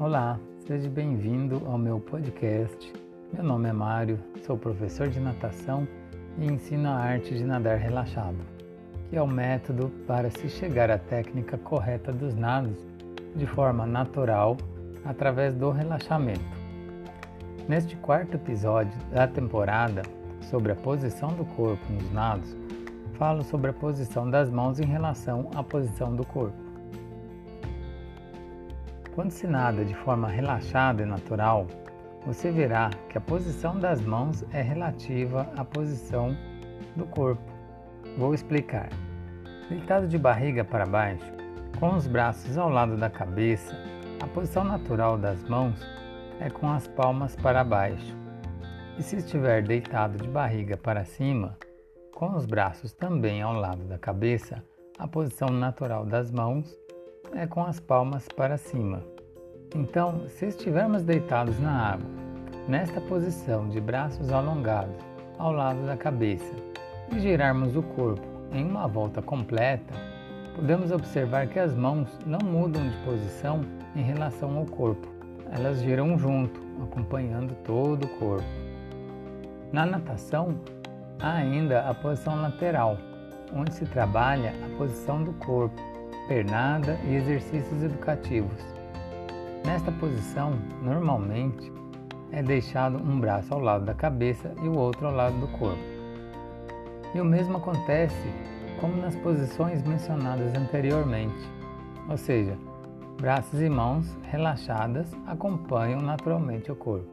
Olá, seja bem-vindo ao meu podcast. Meu nome é Mário, sou professor de natação e ensino a arte de nadar relaxado, que é o método para se chegar à técnica correta dos nados de forma natural através do relaxamento. Neste quarto episódio da temporada sobre a posição do corpo nos nados, falo sobre a posição das mãos em relação à posição do corpo. Quando se nada de forma relaxada e natural, você verá que a posição das mãos é relativa à posição do corpo. Vou explicar. Deitado de barriga para baixo, com os braços ao lado da cabeça, a posição natural das mãos é com as palmas para baixo. E se estiver deitado de barriga para cima, com os braços também ao lado da cabeça, a posição natural das mãos é com as palmas para cima. Então, se estivermos deitados na água, nesta posição de braços alongados ao lado da cabeça e girarmos o corpo em uma volta completa, podemos observar que as mãos não mudam de posição em relação ao corpo, elas giram junto, acompanhando todo o corpo. Na natação, Há ainda a posição lateral, onde se trabalha a posição do corpo, pernada e exercícios educativos. Nesta posição, normalmente, é deixado um braço ao lado da cabeça e o outro ao lado do corpo. E o mesmo acontece como nas posições mencionadas anteriormente, ou seja, braços e mãos relaxadas acompanham naturalmente o corpo.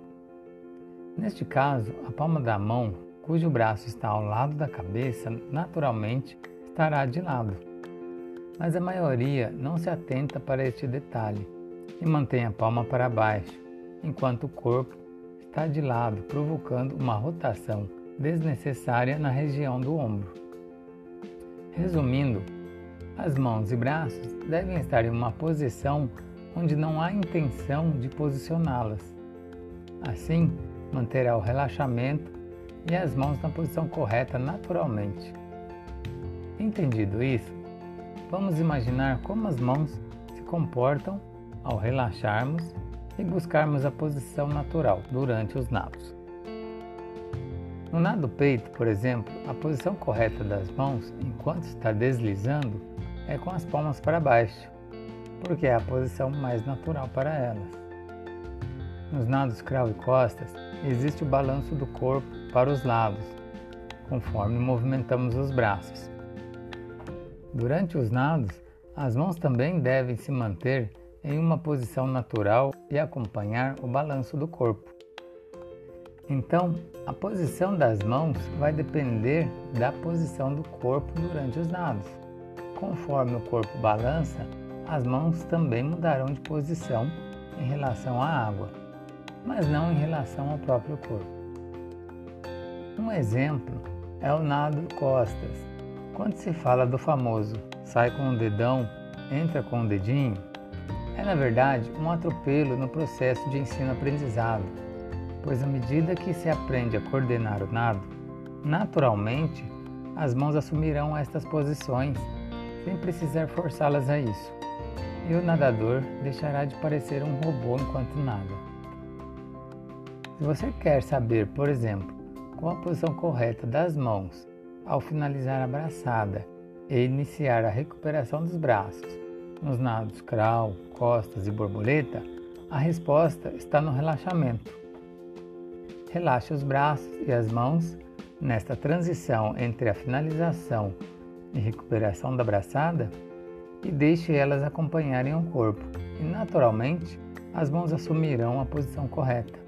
Neste caso, a palma da mão cujo braço está ao lado da cabeça, naturalmente estará de lado. Mas a maioria não se atenta para este detalhe e mantém a palma para baixo, enquanto o corpo está de lado, provocando uma rotação desnecessária na região do ombro. Resumindo, as mãos e braços devem estar em uma posição onde não há intenção de posicioná-las. Assim, manterá o relaxamento e as mãos na posição correta naturalmente. Entendido isso, vamos imaginar como as mãos se comportam ao relaxarmos e buscarmos a posição natural durante os nados. No nado peito, por exemplo, a posição correta das mãos enquanto está deslizando é com as palmas para baixo, porque é a posição mais natural para elas. Nos nados crawl e costas, existe o balanço do corpo para os lados, conforme movimentamos os braços. Durante os nados, as mãos também devem se manter em uma posição natural e acompanhar o balanço do corpo. Então, a posição das mãos vai depender da posição do corpo durante os nados. Conforme o corpo balança, as mãos também mudarão de posição em relação à água, mas não em relação ao próprio corpo. Um exemplo é o nado costas. Quando se fala do famoso sai com o dedão, entra com o dedinho, é na verdade um atropelo no processo de ensino-aprendizado, pois à medida que se aprende a coordenar o nado, naturalmente as mãos assumirão estas posições sem precisar forçá-las a isso, e o nadador deixará de parecer um robô enquanto nada. Se você quer saber, por exemplo, com a posição correta das mãos ao finalizar a braçada e iniciar a recuperação dos braços nos nados crawl, costas e borboleta, a resposta está no relaxamento. Relaxe os braços e as mãos nesta transição entre a finalização e recuperação da braçada e deixe elas acompanharem o corpo, e naturalmente as mãos assumirão a posição correta.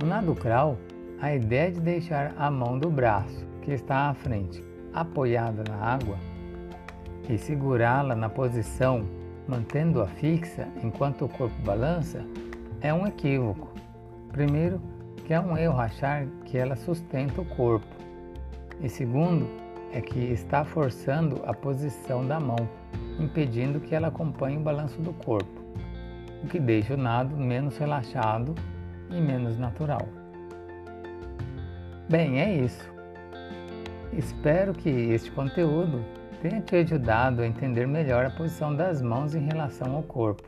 No nado crawl, a ideia de deixar a mão do braço que está à frente apoiada na água e segurá-la na posição mantendo-a fixa enquanto o corpo balança é um equívoco. Primeiro, que é um erro achar que ela sustenta o corpo. E segundo, é que está forçando a posição da mão, impedindo que ela acompanhe o balanço do corpo, o que deixa o nado menos relaxado e menos natural. Bem, é isso. Espero que este conteúdo tenha te ajudado a entender melhor a posição das mãos em relação ao corpo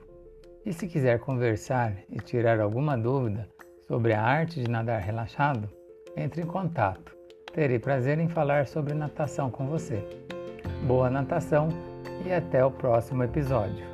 E se quiser conversar e tirar alguma dúvida sobre a arte de nadar relaxado, entre em contato. Terei prazer em falar sobre natação com você. Boa natação e até o próximo episódio.